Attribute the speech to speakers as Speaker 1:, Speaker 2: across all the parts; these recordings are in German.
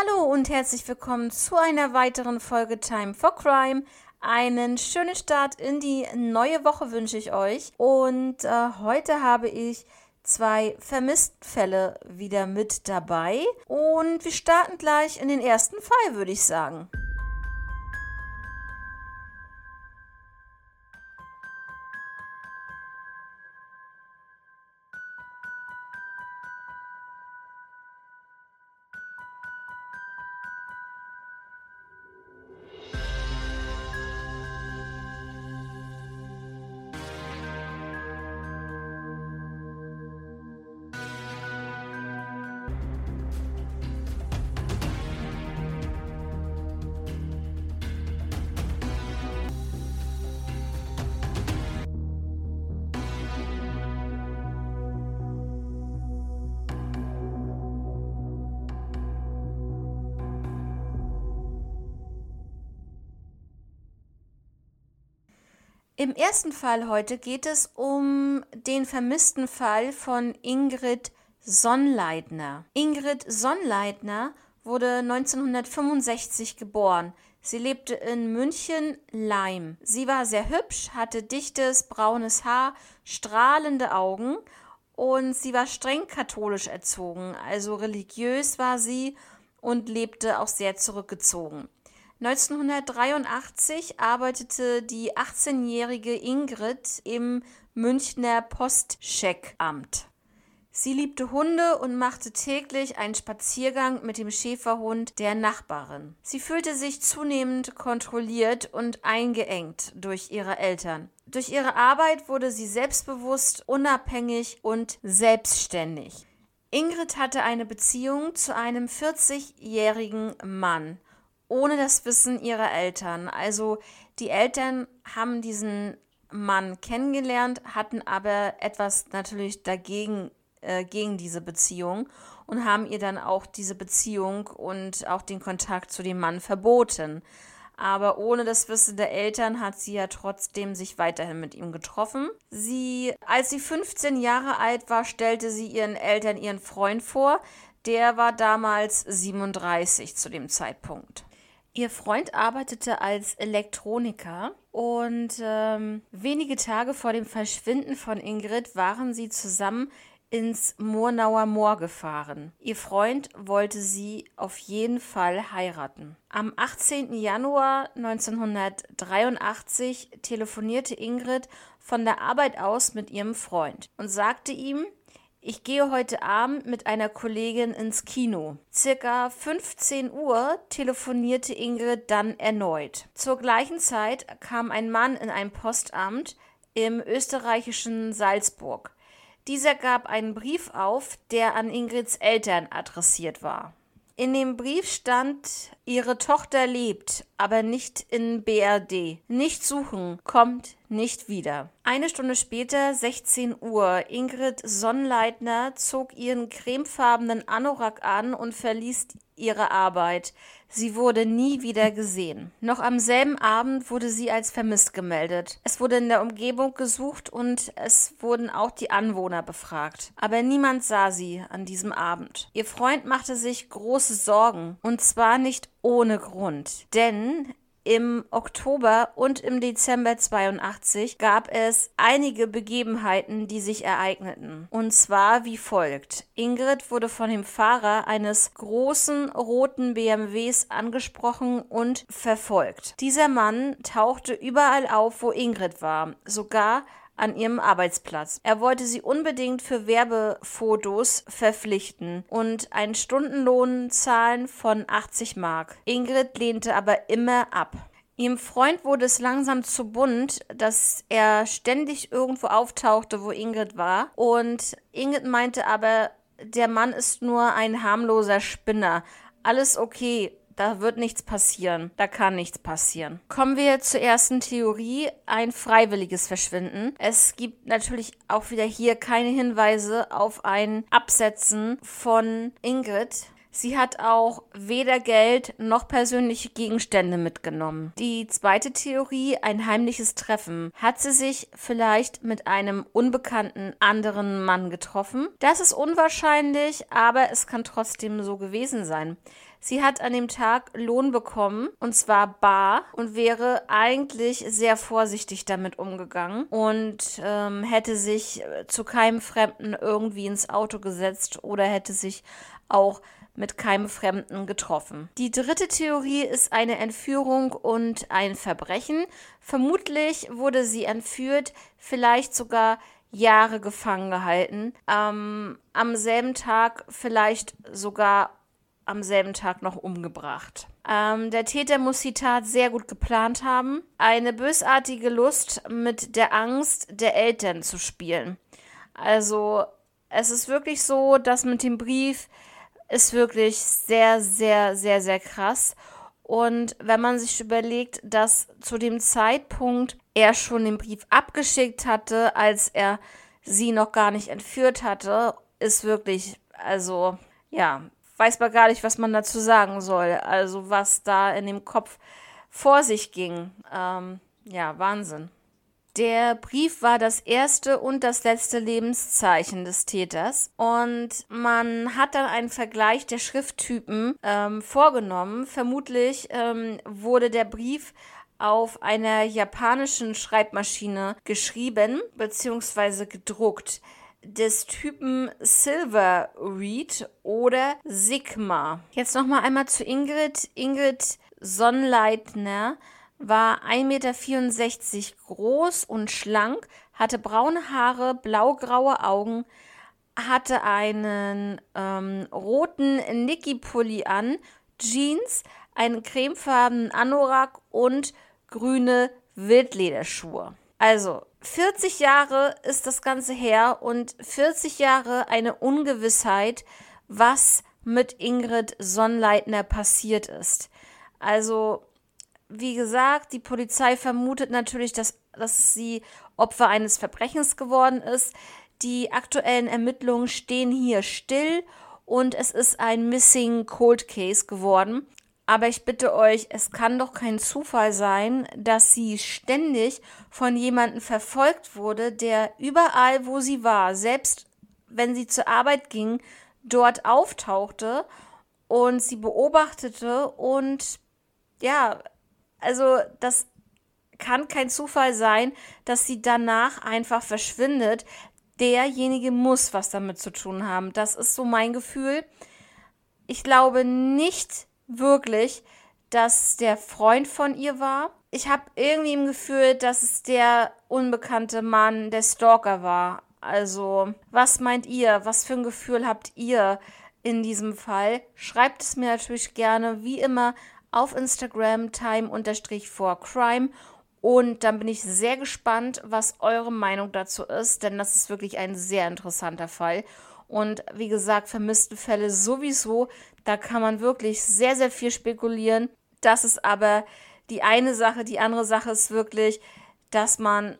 Speaker 1: Hallo und herzlich willkommen zu einer weiteren Folge Time for Crime. Einen schönen Start in die neue Woche wünsche ich euch. Und äh, heute habe ich zwei Vermisstfälle wieder mit dabei. Und wir starten gleich in den ersten Fall, würde ich sagen. Im ersten Fall heute geht es um den vermissten Fall von Ingrid Sonnleitner. Ingrid Sonnleitner wurde 1965 geboren. Sie lebte in München-Leim. Sie war sehr hübsch, hatte dichtes braunes Haar, strahlende Augen und sie war streng katholisch erzogen, also religiös war sie und lebte auch sehr zurückgezogen. 1983 arbeitete die 18-jährige Ingrid im Münchner Postcheckamt. Sie liebte Hunde und machte täglich einen Spaziergang mit dem Schäferhund der Nachbarin. Sie fühlte sich zunehmend kontrolliert und eingeengt durch ihre Eltern. Durch ihre Arbeit wurde sie selbstbewusst, unabhängig und selbstständig. Ingrid hatte eine Beziehung zu einem 40-jährigen Mann ohne das Wissen ihrer Eltern. Also die Eltern haben diesen Mann kennengelernt, hatten aber etwas natürlich dagegen, äh, gegen diese Beziehung und haben ihr dann auch diese Beziehung und auch den Kontakt zu dem Mann verboten. Aber ohne das Wissen der Eltern hat sie ja trotzdem sich weiterhin mit ihm getroffen. Sie, als sie 15 Jahre alt war, stellte sie ihren Eltern ihren Freund vor. Der war damals 37 zu dem Zeitpunkt. Ihr Freund arbeitete als Elektroniker und ähm, wenige Tage vor dem Verschwinden von Ingrid waren sie zusammen ins Murnauer Moor gefahren. Ihr Freund wollte sie auf jeden Fall heiraten. Am 18. Januar 1983 telefonierte Ingrid von der Arbeit aus mit ihrem Freund und sagte ihm, ich gehe heute Abend mit einer Kollegin ins Kino. Circa 15 Uhr telefonierte Ingrid dann erneut. Zur gleichen Zeit kam ein Mann in ein Postamt im österreichischen Salzburg. Dieser gab einen Brief auf, der an Ingrids Eltern adressiert war. In dem Brief stand, ihre Tochter lebt, aber nicht in BRD. Nicht suchen, kommt nicht wieder. Eine Stunde später, 16 Uhr, Ingrid Sonnleitner zog ihren cremefarbenen Anorak an und verließ ihre Arbeit. Sie wurde nie wieder gesehen. Noch am selben Abend wurde sie als vermisst gemeldet. Es wurde in der Umgebung gesucht und es wurden auch die Anwohner befragt. Aber niemand sah sie an diesem Abend. Ihr Freund machte sich große Sorgen und zwar nicht ohne Grund, denn im Oktober und im Dezember 82 gab es einige Begebenheiten, die sich ereigneten. Und zwar wie folgt. Ingrid wurde von dem Fahrer eines großen roten BMWs angesprochen und verfolgt. Dieser Mann tauchte überall auf, wo Ingrid war, sogar an ihrem Arbeitsplatz. Er wollte sie unbedingt für Werbefotos verpflichten und einen Stundenlohn zahlen von 80 Mark. Ingrid lehnte aber immer ab. Ihrem Freund wurde es langsam zu bunt, dass er ständig irgendwo auftauchte, wo Ingrid war. Und Ingrid meinte aber, der Mann ist nur ein harmloser Spinner. Alles okay, da wird nichts passieren. Da kann nichts passieren. Kommen wir zur ersten Theorie, ein freiwilliges Verschwinden. Es gibt natürlich auch wieder hier keine Hinweise auf ein Absetzen von Ingrid. Sie hat auch weder Geld noch persönliche Gegenstände mitgenommen. Die zweite Theorie, ein heimliches Treffen. Hat sie sich vielleicht mit einem unbekannten anderen Mann getroffen? Das ist unwahrscheinlich, aber es kann trotzdem so gewesen sein. Sie hat an dem Tag Lohn bekommen, und zwar bar, und wäre eigentlich sehr vorsichtig damit umgegangen und ähm, hätte sich zu keinem Fremden irgendwie ins Auto gesetzt oder hätte sich auch mit keinem Fremden getroffen. Die dritte Theorie ist eine Entführung und ein Verbrechen. Vermutlich wurde sie entführt, vielleicht sogar Jahre gefangen gehalten, ähm, am selben Tag vielleicht sogar am selben Tag noch umgebracht. Ähm, der Täter muss die Tat sehr gut geplant haben. Eine bösartige Lust mit der Angst der Eltern zu spielen. Also es ist wirklich so, dass mit dem Brief ist wirklich sehr, sehr, sehr, sehr krass. Und wenn man sich überlegt, dass zu dem Zeitpunkt er schon den Brief abgeschickt hatte, als er sie noch gar nicht entführt hatte, ist wirklich, also, ja, weiß man gar nicht, was man dazu sagen soll. Also, was da in dem Kopf vor sich ging. Ähm, ja, Wahnsinn. Der Brief war das erste und das letzte Lebenszeichen des Täters und man hat dann einen Vergleich der Schrifttypen ähm, vorgenommen. Vermutlich ähm, wurde der Brief auf einer japanischen Schreibmaschine geschrieben bzw. gedruckt des Typen Silver Reed oder Sigma. Jetzt noch mal einmal zu Ingrid. Ingrid Sonnleitner war 1,64 Meter groß und schlank, hatte braune Haare, blaugraue Augen, hatte einen ähm, roten Niki-Pulli an, Jeans, einen cremefarbenen Anorak und grüne Wildlederschuhe. Also 40 Jahre ist das Ganze her und 40 Jahre eine Ungewissheit, was mit Ingrid Sonnleitner passiert ist. Also wie gesagt, die Polizei vermutet natürlich, dass, dass sie Opfer eines Verbrechens geworden ist. Die aktuellen Ermittlungen stehen hier still und es ist ein Missing Cold Case geworden. Aber ich bitte euch, es kann doch kein Zufall sein, dass sie ständig von jemandem verfolgt wurde, der überall, wo sie war, selbst wenn sie zur Arbeit ging, dort auftauchte und sie beobachtete und ja, also das kann kein Zufall sein, dass sie danach einfach verschwindet. Derjenige muss was damit zu tun haben. Das ist so mein Gefühl. Ich glaube nicht wirklich, dass der Freund von ihr war. Ich habe irgendwie im Gefühl, dass es der unbekannte Mann, der Stalker war. Also, was meint ihr? Was für ein Gefühl habt ihr in diesem Fall? Schreibt es mir natürlich gerne, wie immer, auf Instagram time-for-crime. Und dann bin ich sehr gespannt, was eure Meinung dazu ist, denn das ist wirklich ein sehr interessanter Fall. Und wie gesagt, vermisste Fälle sowieso, da kann man wirklich sehr, sehr viel spekulieren. Das ist aber die eine Sache. Die andere Sache ist wirklich, dass man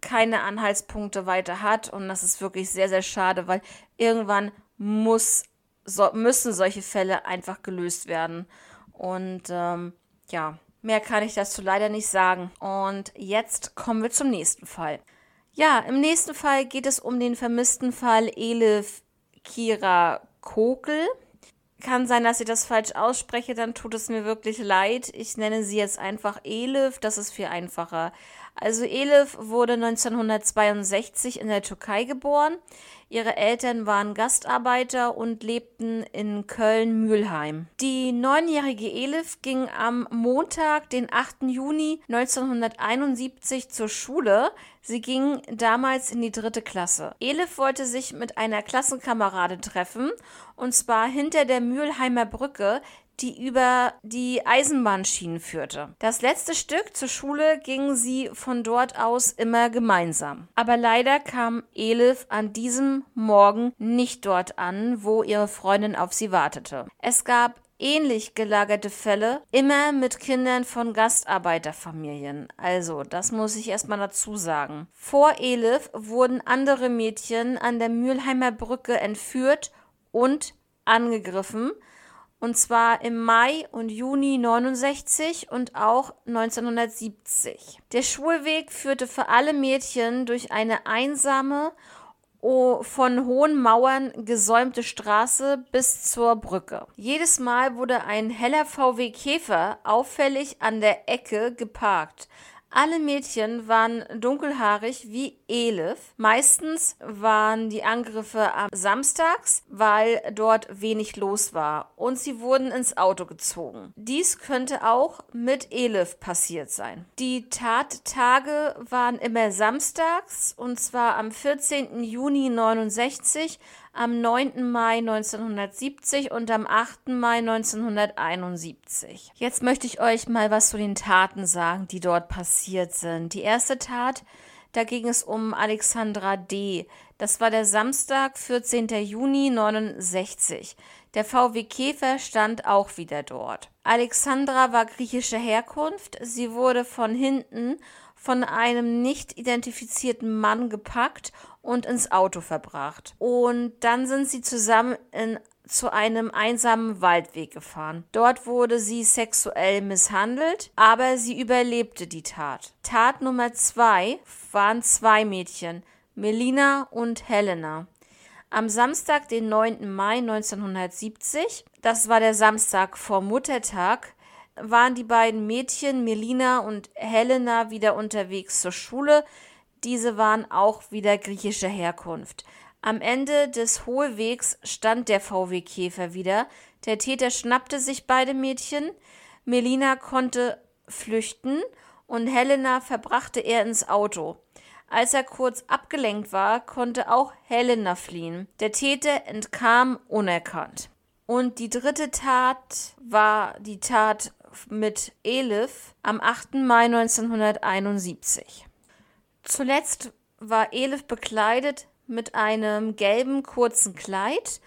Speaker 1: keine Anhaltspunkte weiter hat. Und das ist wirklich sehr, sehr schade, weil irgendwann muss, so, müssen solche Fälle einfach gelöst werden. Und ähm, ja, mehr kann ich dazu leider nicht sagen. Und jetzt kommen wir zum nächsten Fall. Ja, im nächsten Fall geht es um den vermissten Fall Elif Kira Kokel. Kann sein, dass ich das falsch ausspreche, dann tut es mir wirklich leid. Ich nenne sie jetzt einfach Elif, das ist viel einfacher. Also Elif wurde 1962 in der Türkei geboren. Ihre Eltern waren Gastarbeiter und lebten in Köln-Mühlheim. Die neunjährige Elif ging am Montag, den 8. Juni 1971 zur Schule. Sie ging damals in die dritte Klasse. Elif wollte sich mit einer Klassenkamerade treffen, und zwar hinter der Mühlheimer Brücke, die über die Eisenbahnschienen führte. Das letzte Stück zur Schule ging sie von dort aus immer gemeinsam. Aber leider kam Elif an diesem Morgen nicht dort an, wo ihre Freundin auf sie wartete. Es gab ähnlich gelagerte Fälle, immer mit Kindern von Gastarbeiterfamilien. Also, das muss ich erstmal dazu sagen. Vor Elif wurden andere Mädchen an der Mülheimer Brücke entführt und angegriffen. Und zwar im Mai und Juni 69 und auch 1970. Der Schulweg führte für alle Mädchen durch eine einsame von hohen Mauern gesäumte Straße bis zur Brücke. Jedes Mal wurde ein heller VW Käfer auffällig an der Ecke geparkt. Alle Mädchen waren dunkelhaarig wie Elif. Meistens waren die Angriffe am Samstags, weil dort wenig los war und sie wurden ins Auto gezogen. Dies könnte auch mit Elif passiert sein. Die Tattage waren immer samstags und zwar am 14. Juni 69 am 9. Mai 1970 und am 8. Mai 1971. Jetzt möchte ich euch mal was zu den Taten sagen, die dort passiert sind. Die erste Tat, da ging es um Alexandra D. Das war der Samstag, 14. Juni 69. Der VW Käfer stand auch wieder dort. Alexandra war griechischer Herkunft. Sie wurde von hinten von einem nicht identifizierten Mann gepackt und ins Auto verbracht. Und dann sind sie zusammen in zu einem einsamen Waldweg gefahren. Dort wurde sie sexuell misshandelt, aber sie überlebte die Tat. Tat Nummer zwei waren zwei Mädchen, Melina und Helena. Am Samstag, den 9. Mai 1970, das war der Samstag vor Muttertag, waren die beiden Mädchen Melina und Helena wieder unterwegs zur Schule. Diese waren auch wieder griechischer Herkunft. Am Ende des Hohlwegs stand der VW Käfer wieder. Der Täter schnappte sich beide Mädchen. Melina konnte flüchten und Helena verbrachte er ins Auto. Als er kurz abgelenkt war, konnte auch Helena fliehen. Der Täter entkam unerkannt. Und die dritte Tat war die Tat mit Elif am 8. Mai 1971. Zuletzt war Elif bekleidet mit einem gelben kurzen Kleid,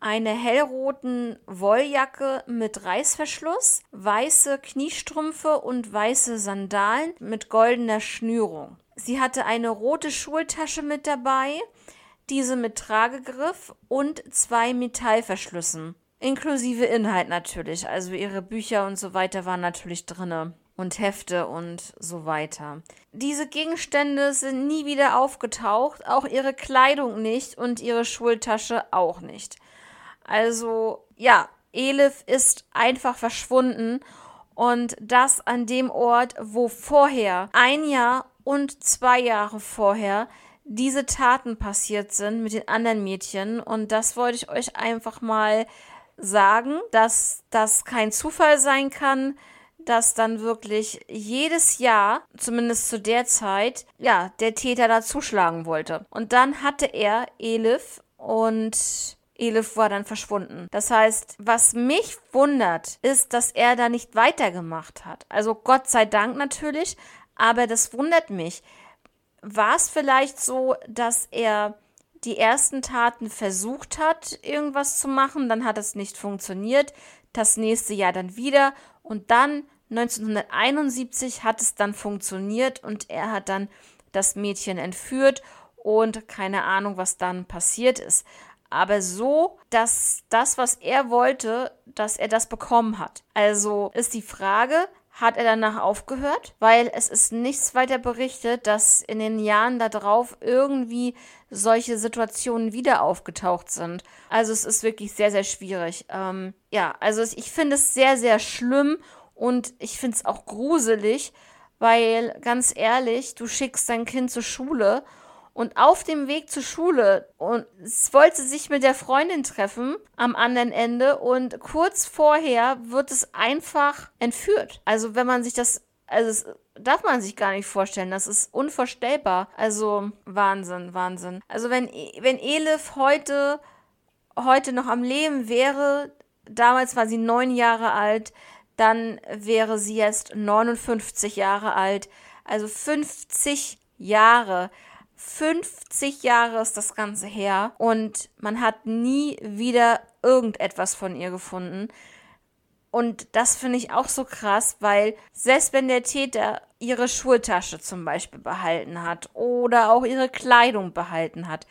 Speaker 1: einer hellroten Wolljacke mit Reißverschluss, weiße Kniestrümpfe und weiße Sandalen mit goldener Schnürung. Sie hatte eine rote Schultasche mit dabei, diese mit Tragegriff und zwei Metallverschlüssen. Inklusive Inhalt natürlich. Also ihre Bücher und so weiter waren natürlich drinne. Und Hefte und so weiter. Diese Gegenstände sind nie wieder aufgetaucht, auch ihre Kleidung nicht und ihre Schultasche auch nicht. Also, ja, Elif ist einfach verschwunden und das an dem Ort, wo vorher, ein Jahr und zwei Jahre vorher, diese Taten passiert sind mit den anderen Mädchen. Und das wollte ich euch einfach mal sagen, dass das kein Zufall sein kann, dass dann wirklich jedes Jahr, zumindest zu der Zeit, ja, der Täter da zuschlagen wollte. Und dann hatte er Elif und Elif war dann verschwunden. Das heißt, was mich wundert, ist, dass er da nicht weitergemacht hat. Also Gott sei Dank natürlich, aber das wundert mich. War es vielleicht so, dass er die ersten Taten versucht hat, irgendwas zu machen, dann hat es nicht funktioniert, das nächste Jahr dann wieder und dann 1971 hat es dann funktioniert und er hat dann das Mädchen entführt und keine Ahnung, was dann passiert ist. Aber so, dass das, was er wollte, dass er das bekommen hat. Also ist die Frage, hat er danach aufgehört, weil es ist nichts weiter berichtet, dass in den Jahren darauf irgendwie solche Situationen wieder aufgetaucht sind. Also es ist wirklich sehr, sehr schwierig. Ähm, ja, also ich finde es sehr, sehr schlimm und ich finde es auch gruselig, weil ganz ehrlich, du schickst dein Kind zur Schule und auf dem Weg zur Schule und es wollte sich mit der Freundin treffen am anderen Ende und kurz vorher wird es einfach entführt. Also wenn man sich das, also es darf man sich gar nicht vorstellen. Das ist unvorstellbar. Also Wahnsinn, Wahnsinn. Also wenn, wenn Elif heute, heute noch am Leben wäre, damals war sie neun Jahre alt, dann wäre sie jetzt 59 Jahre alt. Also 50 Jahre. 50 Jahre ist das Ganze her und man hat nie wieder irgendetwas von ihr gefunden. Und das finde ich auch so krass, weil selbst wenn der Täter ihre Schultasche zum Beispiel behalten hat oder auch ihre Kleidung behalten hat,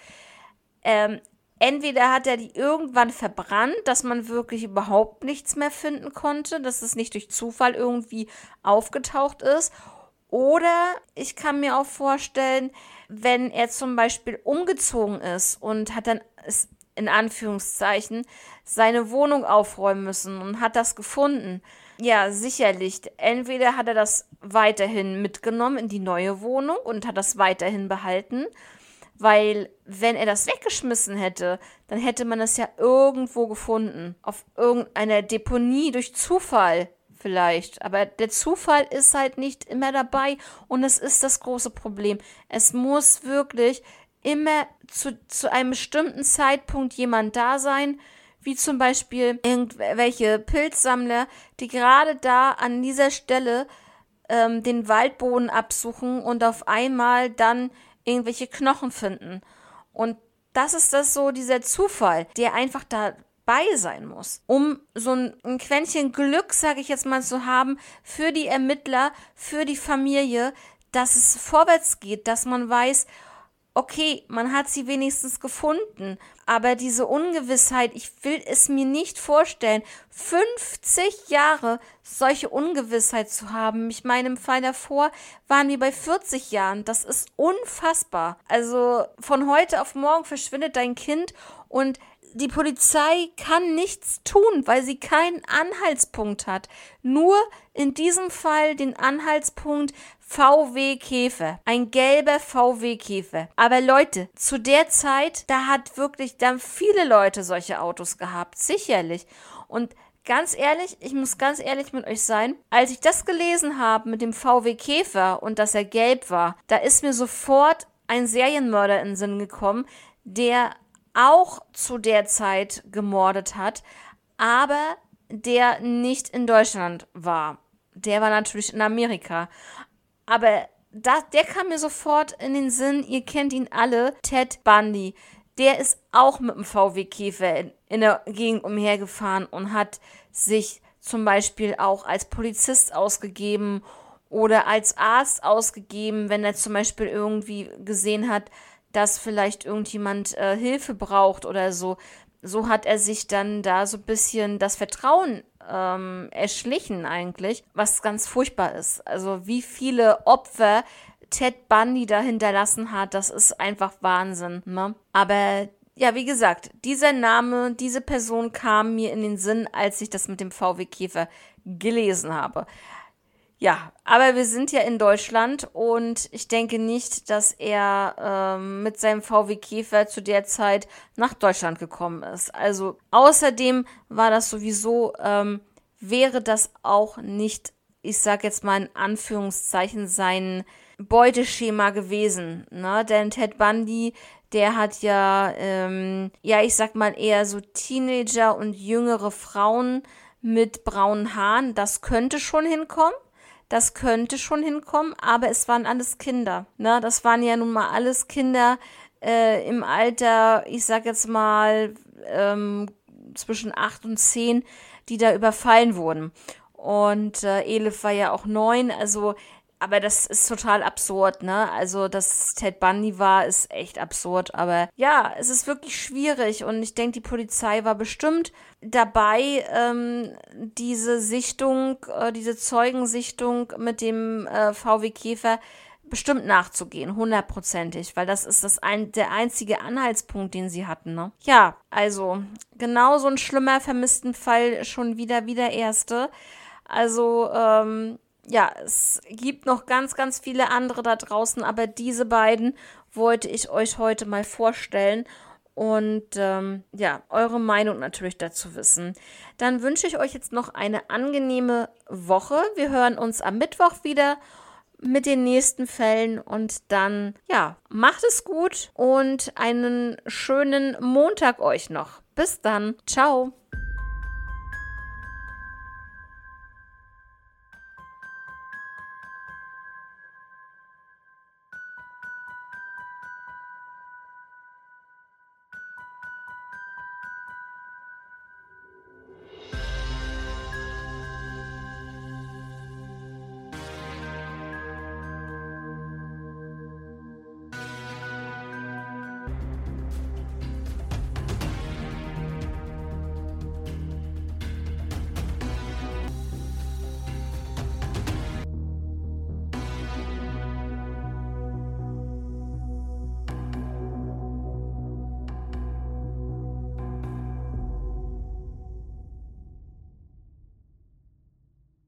Speaker 1: ähm, entweder hat er die irgendwann verbrannt, dass man wirklich überhaupt nichts mehr finden konnte, dass es nicht durch Zufall irgendwie aufgetaucht ist. Oder ich kann mir auch vorstellen, wenn er zum Beispiel umgezogen ist und hat dann in Anführungszeichen seine Wohnung aufräumen müssen und hat das gefunden. Ja, sicherlich. Entweder hat er das weiterhin mitgenommen in die neue Wohnung und hat das weiterhin behalten, weil wenn er das weggeschmissen hätte, dann hätte man es ja irgendwo gefunden. Auf irgendeiner Deponie durch Zufall vielleicht. Aber der Zufall ist halt nicht immer dabei und es ist das große Problem. Es muss wirklich immer zu, zu einem bestimmten Zeitpunkt jemand da sein, wie zum Beispiel irgendwelche Pilzsammler, die gerade da an dieser Stelle ähm, den Waldboden absuchen und auf einmal dann irgendwelche Knochen finden. Und das ist das so, dieser Zufall, der einfach dabei sein muss, um so ein, ein Quäntchen Glück, sage ich jetzt mal, zu haben für die Ermittler, für die Familie, dass es vorwärts geht, dass man weiß, okay, man hat sie wenigstens gefunden, aber diese Ungewissheit, ich will es mir nicht vorstellen, 50 Jahre solche Ungewissheit zu haben. Ich meine, im Fall davor waren wir bei 40 Jahren. Das ist unfassbar. Also von heute auf morgen verschwindet dein Kind und die Polizei kann nichts tun, weil sie keinen Anhaltspunkt hat. Nur in diesem Fall den Anhaltspunkt VW Käfer. Ein gelber VW Käfer. Aber Leute, zu der Zeit, da hat wirklich dann viele Leute solche Autos gehabt. Sicherlich. Und ganz ehrlich, ich muss ganz ehrlich mit euch sein, als ich das gelesen habe mit dem VW Käfer und dass er gelb war, da ist mir sofort ein Serienmörder in den Sinn gekommen, der auch zu der Zeit gemordet hat, aber der nicht in Deutschland war. Der war natürlich in Amerika. Aber das, der kam mir sofort in den Sinn, ihr kennt ihn alle, Ted Bundy. Der ist auch mit dem VW-Käfer in, in der Gegend umhergefahren und hat sich zum Beispiel auch als Polizist ausgegeben oder als Arzt ausgegeben, wenn er zum Beispiel irgendwie gesehen hat, dass vielleicht irgendjemand äh, Hilfe braucht oder so. So hat er sich dann da so ein bisschen das Vertrauen ähm, erschlichen eigentlich, was ganz furchtbar ist. Also wie viele Opfer Ted Bundy da hinterlassen hat, das ist einfach Wahnsinn. Ne? Aber ja, wie gesagt, dieser Name, diese Person kam mir in den Sinn, als ich das mit dem VW Käfer gelesen habe. Ja, aber wir sind ja in Deutschland und ich denke nicht, dass er ähm, mit seinem VW Käfer zu der Zeit nach Deutschland gekommen ist. Also außerdem war das sowieso, ähm, wäre das auch nicht, ich sag jetzt mal in Anführungszeichen, sein Beuteschema gewesen. Ne? Denn Ted Bundy, der hat ja, ähm, ja, ich sag mal eher so Teenager und jüngere Frauen mit braunen Haaren. Das könnte schon hinkommen das könnte schon hinkommen, aber es waren alles Kinder. Ne? Das waren ja nun mal alles Kinder äh, im Alter, ich sag jetzt mal, ähm, zwischen acht und zehn, die da überfallen wurden. Und äh, Elif war ja auch neun, also aber das ist total absurd, ne? Also, dass Ted Bundy war, ist echt absurd. Aber ja, es ist wirklich schwierig und ich denke, die Polizei war bestimmt dabei, ähm, diese Sichtung, äh, diese Zeugensichtung mit dem äh, VW Käfer bestimmt nachzugehen, hundertprozentig, weil das ist das ein, der einzige Anhaltspunkt, den sie hatten. Ne? Ja, also genau so ein schlimmer vermissten Fall schon wieder wie der erste. Also ähm, ja, es gibt noch ganz, ganz viele andere da draußen, aber diese beiden wollte ich euch heute mal vorstellen und ähm, ja, eure Meinung natürlich dazu wissen. Dann wünsche ich euch jetzt noch eine angenehme Woche. Wir hören uns am Mittwoch wieder mit den nächsten Fällen und dann, ja, macht es gut und einen schönen Montag euch noch. Bis dann. Ciao.